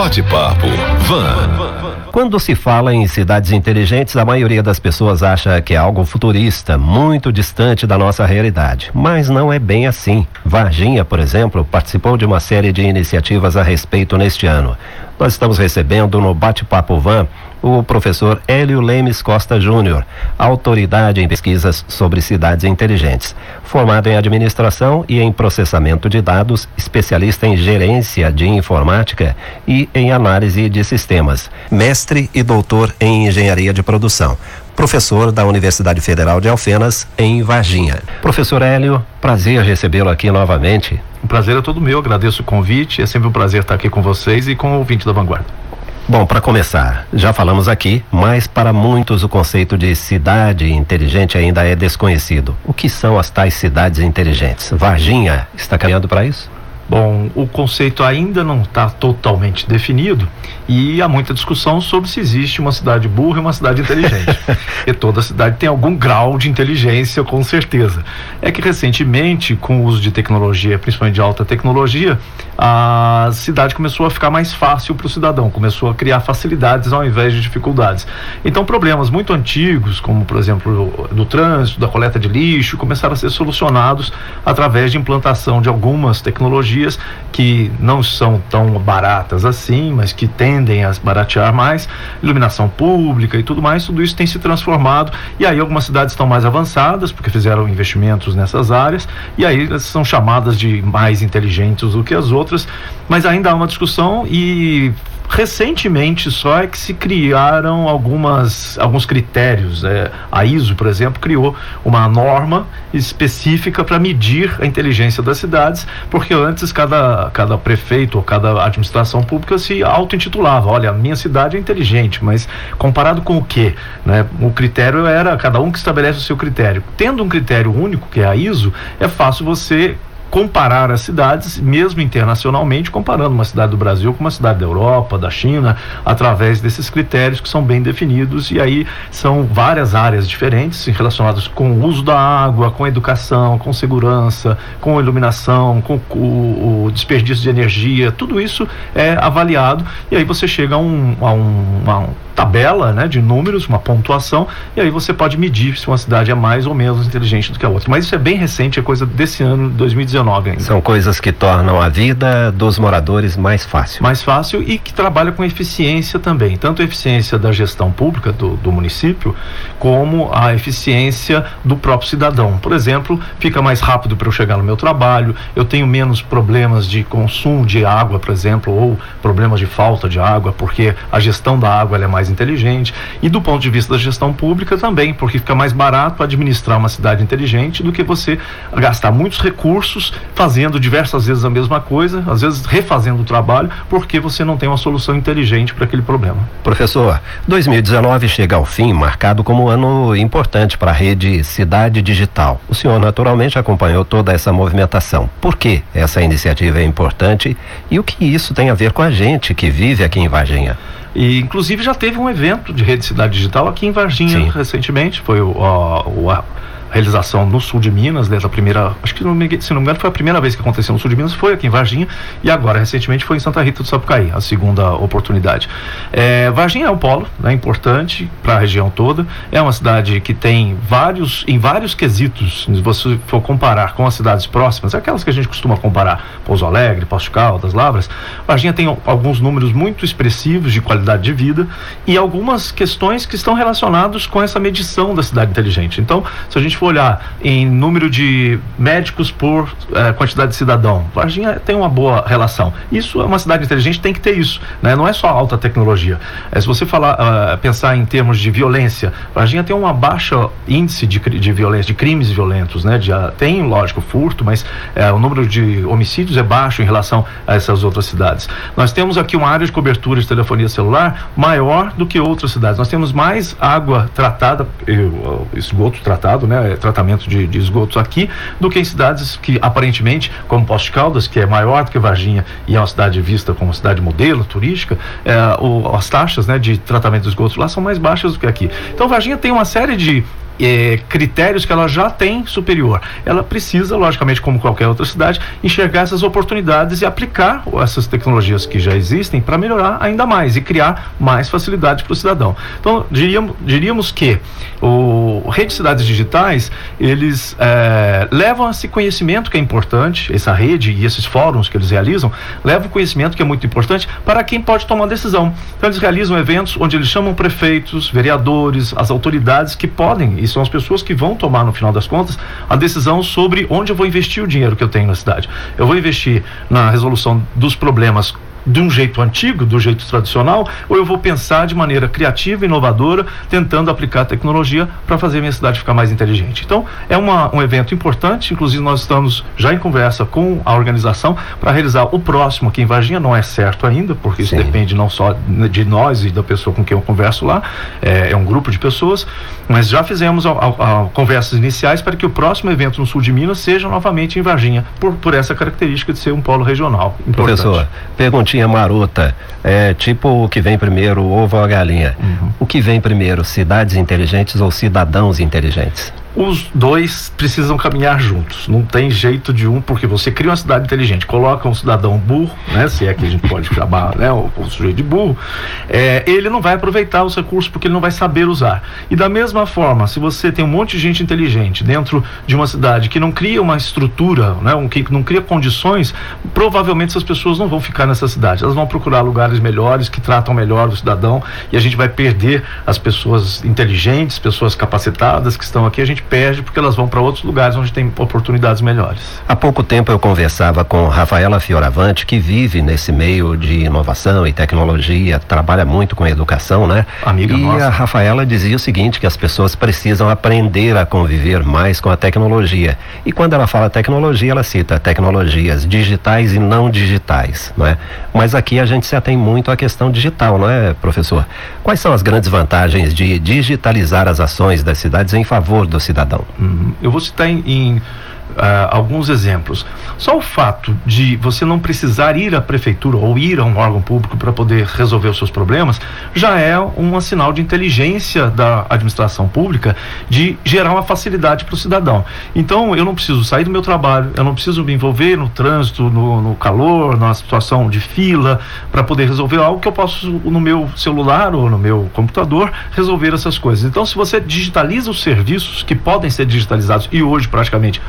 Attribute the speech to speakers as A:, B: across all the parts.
A: Bate-papo Van.
B: Quando se fala em cidades inteligentes, a maioria das pessoas acha que é algo futurista, muito distante da nossa realidade. Mas não é bem assim. Varginha, por exemplo, participou de uma série de iniciativas a respeito neste ano. Nós estamos recebendo no Bate-Papo Van o professor Hélio Lemes Costa Júnior, autoridade em pesquisas sobre cidades inteligentes. Formado em administração e em processamento de dados, especialista em gerência de informática e em análise de sistemas. Mestre e doutor em engenharia de produção professor da Universidade Federal de Alfenas, em Varginha. Professor Hélio, prazer recebê-lo aqui novamente.
C: O prazer é todo meu, agradeço o convite, é sempre um prazer estar aqui com vocês e com o ouvinte da Vanguarda.
B: Bom, para começar, já falamos aqui, mas para muitos o conceito de cidade inteligente ainda é desconhecido. O que são as tais cidades inteligentes? Varginha está caminhando para isso?
C: Bom, o conceito ainda não está totalmente definido e há muita discussão sobre se existe uma cidade burra e uma cidade inteligente. e toda cidade tem algum grau de inteligência, com certeza. É que recentemente, com o uso de tecnologia, principalmente de alta tecnologia, a cidade começou a ficar mais fácil para o cidadão, começou a criar facilidades ao invés de dificuldades. Então, problemas muito antigos, como por exemplo do trânsito, da coleta de lixo, começaram a ser solucionados através de implantação de algumas tecnologias que não são tão baratas assim, mas que tendem a baratear mais, iluminação pública e tudo mais, tudo isso tem se transformado. E aí algumas cidades estão mais avançadas porque fizeram investimentos nessas áreas e aí elas são chamadas de mais inteligentes do que as outras, mas ainda há uma discussão e Recentemente só é que se criaram algumas, alguns critérios. É, a ISO, por exemplo, criou uma norma específica para medir a inteligência das cidades, porque antes cada, cada prefeito ou cada administração pública se auto-intitulava, olha, a minha cidade é inteligente, mas comparado com o quê? Né? O critério era cada um que estabelece o seu critério. Tendo um critério único, que é a ISO, é fácil você comparar as cidades, mesmo internacionalmente, comparando uma cidade do Brasil com uma cidade da Europa, da China, através desses critérios que são bem definidos. E aí são várias áreas diferentes relacionadas com o uso da água, com educação, com segurança, com iluminação, com o, o desperdício de energia, tudo isso é avaliado. E aí você chega a um, a um, a um tabela né, de números, uma pontuação, e aí você pode medir se uma cidade é mais ou menos inteligente do que a outra. Mas isso é bem recente, é coisa desse ano, 2019 ainda.
B: São coisas que tornam a vida dos moradores mais fácil.
C: Mais fácil e que trabalha com eficiência também, tanto a eficiência da gestão pública do, do município, como a eficiência do próprio cidadão. Por exemplo, fica mais rápido para eu chegar no meu trabalho, eu tenho menos problemas de consumo de água, por exemplo, ou problemas de falta de água, porque a gestão da água é mais inteligente. E do ponto de vista da gestão pública também, porque fica mais barato administrar uma cidade inteligente do que você gastar muitos recursos fazendo diversas vezes a mesma coisa, às vezes refazendo o trabalho, porque você não tem uma solução inteligente para aquele problema.
B: Professor, 2019 chega ao fim, marcado como um ano importante para a rede Cidade Digital. O senhor naturalmente acompanhou toda essa movimentação. Por que essa iniciativa é importante e o que isso tem a ver com a gente que vive aqui em Varginha?
C: E inclusive já teve um evento de rede cidade digital aqui em Varginha Sim. recentemente, foi o, o, o realização no sul de Minas, desde a primeira, acho que se não me engano foi a primeira vez que aconteceu no sul de Minas, foi aqui em Varginha e agora recentemente foi em Santa Rita do Sapucaí, a segunda oportunidade. É, Varginha é um polo, né, importante para a região toda, é uma cidade que tem vários, em vários quesitos, se você for comparar com as cidades próximas, aquelas que a gente costuma comparar, Pouso Alegre, Posto Caldas, Lavras, Varginha tem alguns números muito expressivos de qualidade de vida e algumas questões que estão relacionadas com essa medição da cidade inteligente. Então, se a gente for olhar em número de médicos por eh, quantidade de cidadão, Varginha tem uma boa relação. Isso é uma cidade inteligente, tem que ter isso, né? Não é só alta tecnologia. É, se você falar, uh, pensar em termos de violência, Varginha tem uma baixa índice de, de violência, de crimes violentos, né? De, uh, tem, lógico, furto, mas uh, o número de homicídios é baixo em relação a essas outras cidades. Nós temos aqui uma área de cobertura de telefonia celular maior do que outras cidades. Nós temos mais água tratada, esgoto tratado, né? Tratamento de, de, esgotos aqui do que em cidades que aparentemente, como Posto de Caldas, que é maior do que Varginha e é uma cidade vista como cidade modelo turística, é, o, as taxas né, de tratamento de esgotos lá são mais baixas do que aqui. Então Varginha tem uma série de é, critérios que ela já tem superior. Ela precisa, logicamente, como qualquer outra cidade, enxergar essas oportunidades e aplicar essas tecnologias que já existem para melhorar ainda mais e criar mais facilidade para o cidadão. Então, diríamos, diríamos que o Rede Cidades Digitais, eles é, levam esse conhecimento que é importante, essa rede e esses fóruns que eles realizam, levam o conhecimento que é muito importante para quem pode tomar decisão. Então, eles realizam eventos onde eles chamam prefeitos, vereadores, as autoridades que podem, e são as pessoas que vão tomar, no final das contas, a decisão sobre onde eu vou investir o dinheiro que eu tenho na cidade. Eu vou investir na resolução dos problemas de um jeito antigo, do jeito tradicional, ou eu vou pensar de maneira criativa, inovadora, tentando aplicar tecnologia para fazer minha cidade ficar mais inteligente. Então, é uma, um evento importante, inclusive nós estamos já em conversa com a organização para realizar o próximo aqui em Varginha, não é certo ainda, porque isso Sim. depende não só de nós e da pessoa com quem eu converso lá, é, é um grupo de pessoas, mas já fizemos a, a, a conversas iniciais para que o próximo evento no sul de Minas seja novamente em Varginha, por, por essa característica de ser um polo regional.
B: Importante. Professor, pergunte perguntinha marota, é tipo o que vem primeiro, o ovo ou a galinha. Uhum. O que vem primeiro, cidades inteligentes ou cidadãos inteligentes?
C: Os dois precisam caminhar juntos. Não tem jeito de um, porque você cria uma cidade inteligente, coloca um cidadão burro, né? Se é que a gente pode chamar, né? O, o sujeito de burro, é, ele não vai aproveitar os recursos porque ele não vai saber usar. E da mesma forma, se você tem um monte de gente inteligente dentro de uma cidade que não cria uma estrutura, né? Um, que não cria condições, provavelmente essas pessoas não vão ficar nessa cidade. Elas vão procurar lugares melhores que tratam melhor o cidadão e a gente vai perder as pessoas inteligentes, pessoas capacitadas que estão aqui. A gente perde porque elas vão para outros lugares onde tem oportunidades melhores.
B: Há pouco tempo eu conversava com Rafaela Fioravante, que vive nesse meio de inovação e tecnologia, trabalha muito com educação, né?
C: Amiga
B: e
C: nossa.
B: a Rafaela dizia o seguinte, que as pessoas precisam aprender a conviver mais com a tecnologia. E quando ela fala tecnologia, ela cita tecnologias digitais e não digitais, não é? Mas aqui a gente se atém muito à questão digital, não é, professor? Quais são as grandes vantagens de digitalizar as ações das cidades em favor do cidadão.
C: Uhum. Eu vou citar em, em alguns exemplos. Só o fato de você não precisar ir à prefeitura ou ir a um órgão público para poder resolver os seus problemas já é um sinal de inteligência da administração pública de gerar uma facilidade para o cidadão. Então, eu não preciso sair do meu trabalho, eu não preciso me envolver no trânsito, no, no calor, na situação de fila, para poder resolver algo que eu posso no meu celular ou no meu computador resolver essas coisas. Então, se você digitaliza os serviços que podem ser digitalizados e hoje praticamente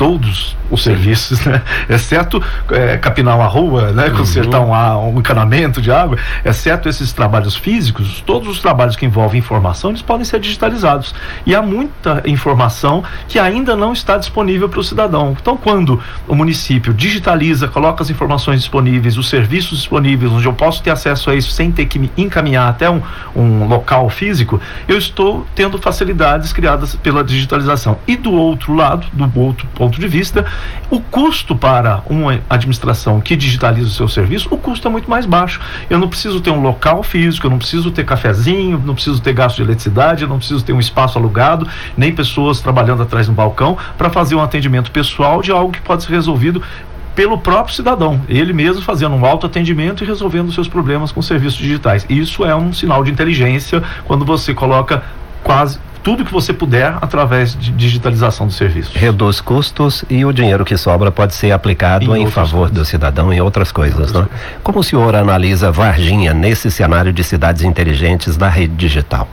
C: todos os serviços, né? exceto é, capinar uma rua, né? Uhum. consertar um, um encanamento de água, exceto esses trabalhos físicos, todos os trabalhos que envolvem informação, eles podem ser digitalizados. E há muita informação que ainda não está disponível para o cidadão. Então, quando o município digitaliza, coloca as informações disponíveis, os serviços disponíveis, onde eu posso ter acesso a isso sem ter que me encaminhar até um, um local físico, eu estou tendo facilidades criadas pela digitalização. E do outro lado, do outro ponto ponto de vista, o custo para uma administração que digitaliza o seu serviço, o custo é muito mais baixo. Eu não preciso ter um local físico, eu não preciso ter cafezinho, não preciso ter gasto de eletricidade, eu não preciso ter um espaço alugado, nem pessoas trabalhando atrás do balcão para fazer um atendimento pessoal de algo que pode ser resolvido pelo próprio cidadão, ele mesmo fazendo um autoatendimento e resolvendo seus problemas com serviços digitais. Isso é um sinal de inteligência quando você coloca quase tudo que você puder através de digitalização dos serviços.
B: Reduz custos e o dinheiro que sobra pode ser aplicado em, em favor coisas. do cidadão em outras coisas, né? Como o senhor analisa Varginha nesse cenário de cidades inteligentes da rede digital?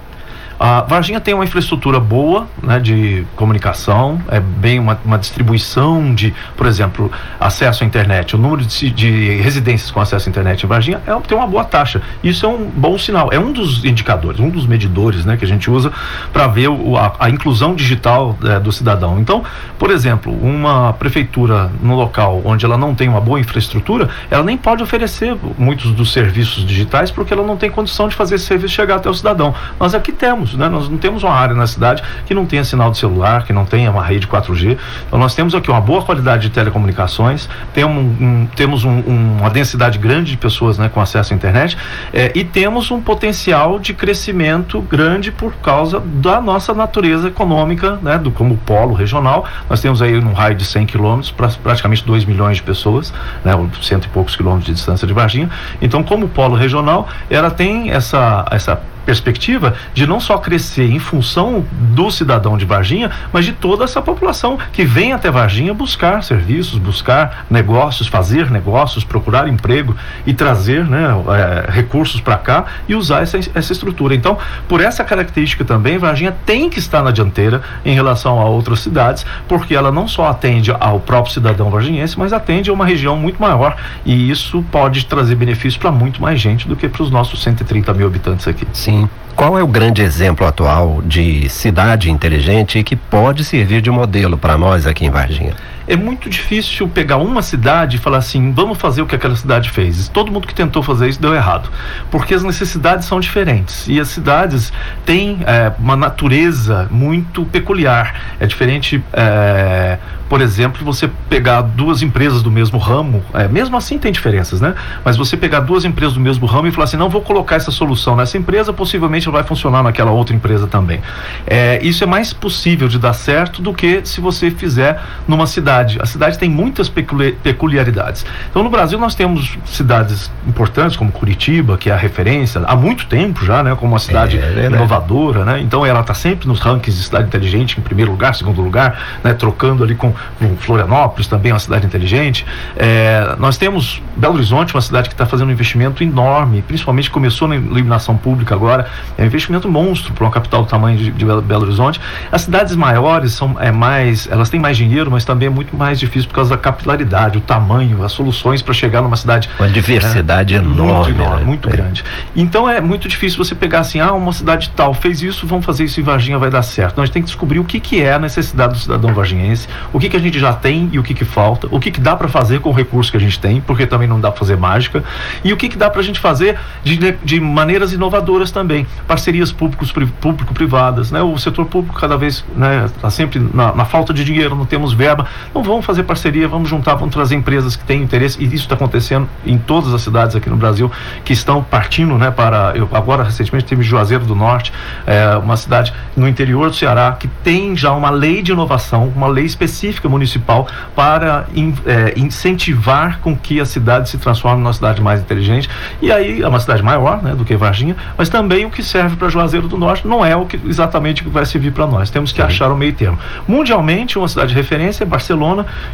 C: A Varginha tem uma infraestrutura boa né, de comunicação, é bem uma, uma distribuição de, por exemplo, acesso à internet. O número de, de, residências com acesso à internet em Varginha é, tem uma boa taxa. Isso é um bom sinal. É um dos indicadores, um dos medidores né, que a gente usa para ver o, a, a, inclusão digital é, do cidadão. Então, por exemplo, uma prefeitura no local onde ela não tem uma boa infraestrutura, ela nem pode oferecer muitos dos serviços digitais porque ela não tem condição de fazer esse serviço chegar até o cidadão. Nós aqui temos né? Nós não temos uma área na cidade que não tenha sinal de celular, que não tenha uma rede 4G. Então nós temos aqui uma boa qualidade de telecomunicações, temos, um, temos um, um, uma densidade grande de pessoas né, com acesso à internet é, e temos um potencial de crescimento grande por causa da nossa natureza econômica, né? Do, como polo regional. Nós temos aí um raio de 100 quilômetros, pra, praticamente 2 milhões de pessoas, né? Cento e poucos quilômetros de distância de Varginha. Então, como polo regional, ela tem essa, essa perspectiva de não só crescer em função do cidadão de Varginha, mas de toda essa população que vem até Varginha buscar serviços, buscar negócios, fazer negócios, procurar emprego e trazer né, é, recursos para cá e usar essa, essa estrutura. Então, por essa característica também, Varginha tem que estar na dianteira em relação a outras cidades, porque ela não só atende ao próprio cidadão varginhense, mas atende a uma região muito maior e isso pode trazer benefícios para muito mais gente do que para os nossos 130 mil habitantes aqui.
B: Sim. Qual é o grande exemplo atual de cidade inteligente que pode servir de modelo para nós aqui em Varginha?
C: É muito difícil pegar uma cidade e falar assim, vamos fazer o que aquela cidade fez. Todo mundo que tentou fazer isso deu errado, porque as necessidades são diferentes e as cidades têm é, uma natureza muito peculiar. É diferente, é, por exemplo, você pegar duas empresas do mesmo ramo, é, mesmo assim tem diferenças, né? Mas você pegar duas empresas do mesmo ramo e falar assim, não vou colocar essa solução nessa empresa, possivelmente vai funcionar naquela outra empresa também. É, isso é mais possível de dar certo do que se você fizer numa cidade cidade. A cidade tem muitas peculiaridades. Então, no Brasil, nós temos cidades importantes, como Curitiba, que é a referência há muito tempo já, né? Como uma cidade é, é inovadora, né? Então, ela está sempre nos rankings de cidade inteligente, em primeiro lugar, segundo lugar, né? Trocando ali com, com Florianópolis, também uma cidade inteligente. É, nós temos Belo Horizonte, uma cidade que está fazendo um investimento enorme, principalmente começou na iluminação pública agora, é um investimento monstro para uma capital do tamanho de, de Belo Horizonte. As cidades maiores são é mais, elas têm mais dinheiro, mas também é muito muito mais difícil por causa da capilaridade, o tamanho, as soluções para chegar numa cidade.
B: Uma diversidade
C: né,
B: enorme.
C: Muito, enorme, né? muito é. grande. Então é muito difícil você pegar assim, ah, uma cidade tal fez isso, vamos fazer isso em Varginha, vai dar certo. Então a gente tem que descobrir o que, que é a necessidade do cidadão varginhense, o que, que a gente já tem e o que, que falta, o que, que dá para fazer com o recurso que a gente tem, porque também não dá para fazer mágica, e o que, que dá para a gente fazer de, de maneiras inovadoras também. Parcerias públicos, público-privadas, né? O setor público cada vez está né, tá sempre na, na falta de dinheiro, não temos verba. Então vamos fazer parceria, vamos juntar, vamos trazer empresas que têm interesse, e isso está acontecendo em todas as cidades aqui no Brasil que estão partindo, né, para. Eu, agora, recentemente, teve Juazeiro do Norte, é, uma cidade no interior do Ceará, que tem já uma lei de inovação, uma lei específica municipal para in, é, incentivar com que a cidade se transforme numa cidade mais inteligente. E aí é uma cidade maior né, do que Varginha, mas também o que serve para Juazeiro do Norte não é o que exatamente o que vai servir para nós. Temos que Sim. achar o meio termo. Mundialmente, uma cidade de referência é Barcelona,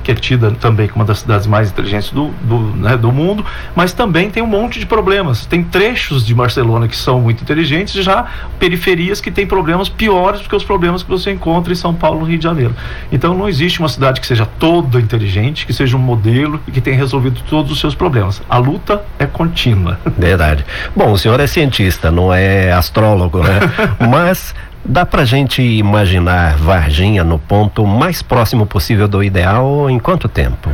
C: que é tida também como uma das cidades mais inteligentes do, do, né, do mundo, mas também tem um monte de problemas. Tem trechos de Barcelona que são muito inteligentes, já periferias que têm problemas piores do que os problemas que você encontra em São Paulo, no Rio de Janeiro. Então não existe uma cidade que seja toda inteligente, que seja um modelo e que tenha resolvido todos os seus problemas. A luta é contínua.
B: Verdade. Bom, o senhor é cientista, não é astrólogo, né? Mas Dá pra gente imaginar Varginha no ponto mais próximo possível do ideal em quanto tempo?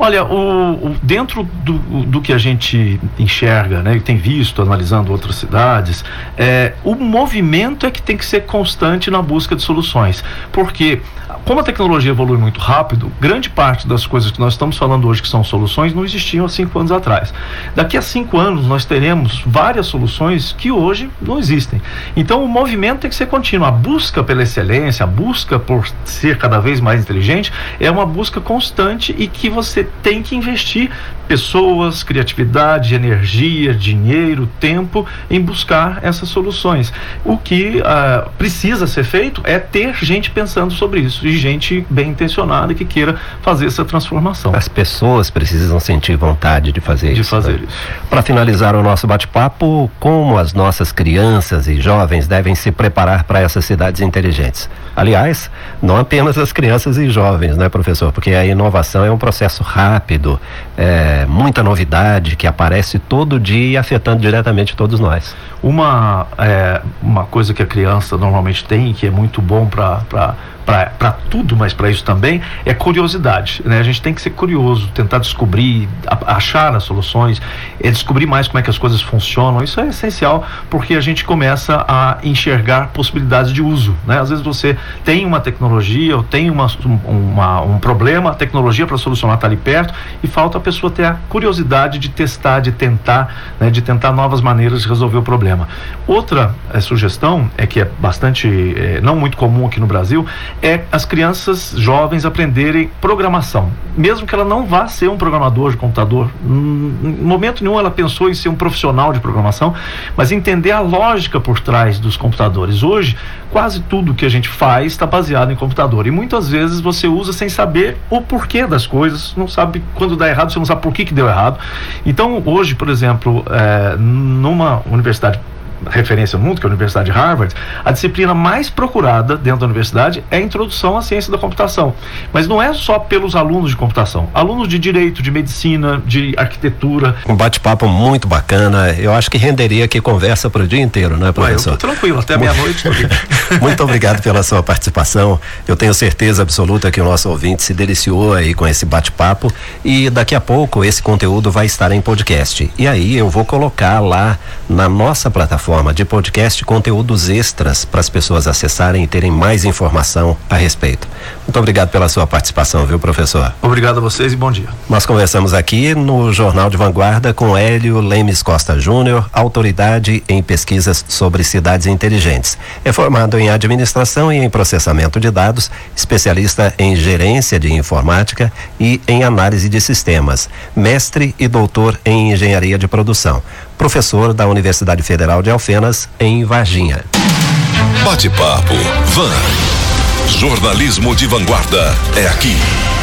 C: Olha, o, o, dentro do, do que a gente enxerga, né, tem visto, analisando outras cidades, é, o movimento é que tem que ser constante na busca de soluções. Porque como a tecnologia evolui muito rápido, grande parte das coisas que nós estamos falando hoje que são soluções não existiam há cinco anos atrás. Daqui a cinco anos nós teremos várias soluções que hoje não existem. Então o movimento tem que ser contínuo. A busca pela excelência, a busca por ser cada vez mais inteligente é uma busca constante e que você tem que investir pessoas, criatividade, energia, dinheiro, tempo em buscar essas soluções. O que uh, precisa ser feito é ter gente pensando sobre isso e gente bem intencionada que queira fazer essa transformação.
B: As pessoas precisam sentir vontade de fazer
C: de
B: isso.
C: Fazer né? isso.
B: Para finalizar o nosso bate-papo, como as nossas crianças e jovens devem se preparar para essas cidades inteligentes? Aliás, não apenas as crianças e jovens, né, professor? Porque a inovação é um processo rápido, é, muita novidade que aparece todo dia afetando diretamente todos nós.
C: Uma, é, uma coisa que a criança normalmente tem, que é muito bom para para tudo, mas para isso também, é curiosidade. Né? A gente tem que ser curioso, tentar descobrir, achar as soluções, é descobrir mais como é que as coisas funcionam. Isso é essencial porque a gente começa a enxergar possibilidades de uso. Né? Às vezes você tem uma tecnologia ou tem uma, uma um problema, a tecnologia para solucionar está ali perto e falta a pessoa ter a curiosidade de testar, de tentar, né? de tentar novas maneiras de resolver o problema. Outra é, sugestão é que é bastante, é, não muito comum aqui no Brasil, é as, crianças jovens aprenderem programação, mesmo que ela não vá ser um programador de computador. Em momento nenhum ela pensou em ser um profissional de programação, mas entender a lógica por trás dos computadores. Hoje, quase tudo que a gente faz está baseado em computador e muitas vezes você usa sem saber o porquê das coisas, não sabe quando dá errado, você não sabe por que, que deu errado. Então, hoje, por exemplo, é, numa universidade referência no mundo, que é a Universidade de Harvard, a disciplina mais procurada dentro da universidade é a introdução à ciência da computação. Mas não é só pelos alunos de computação, alunos de direito, de medicina, de arquitetura.
B: Um bate-papo muito bacana. Eu acho que renderia aqui conversa para o dia inteiro, né, professor?
C: Ué, eu tô tranquilo, até meia-noite.
B: muito obrigado pela sua participação. Eu tenho certeza absoluta que o nosso ouvinte se deliciou aí com esse bate-papo e daqui a pouco esse conteúdo vai estar em podcast. E aí eu vou colocar lá na nossa plataforma de podcast conteúdos extras para as pessoas acessarem e terem mais informação a respeito. Muito obrigado pela sua participação, viu, professor?
C: Obrigado a vocês e bom dia.
B: Nós conversamos aqui no Jornal de Vanguarda com Hélio Lemes Costa Júnior, autoridade em pesquisas sobre cidades inteligentes. É formado em administração e em processamento de dados, especialista em gerência de informática e em análise de sistemas, mestre e doutor em engenharia de produção professor da Universidade Federal de Alfenas, em Varginha.
A: Bate-papo. Van. Jornalismo de vanguarda é aqui.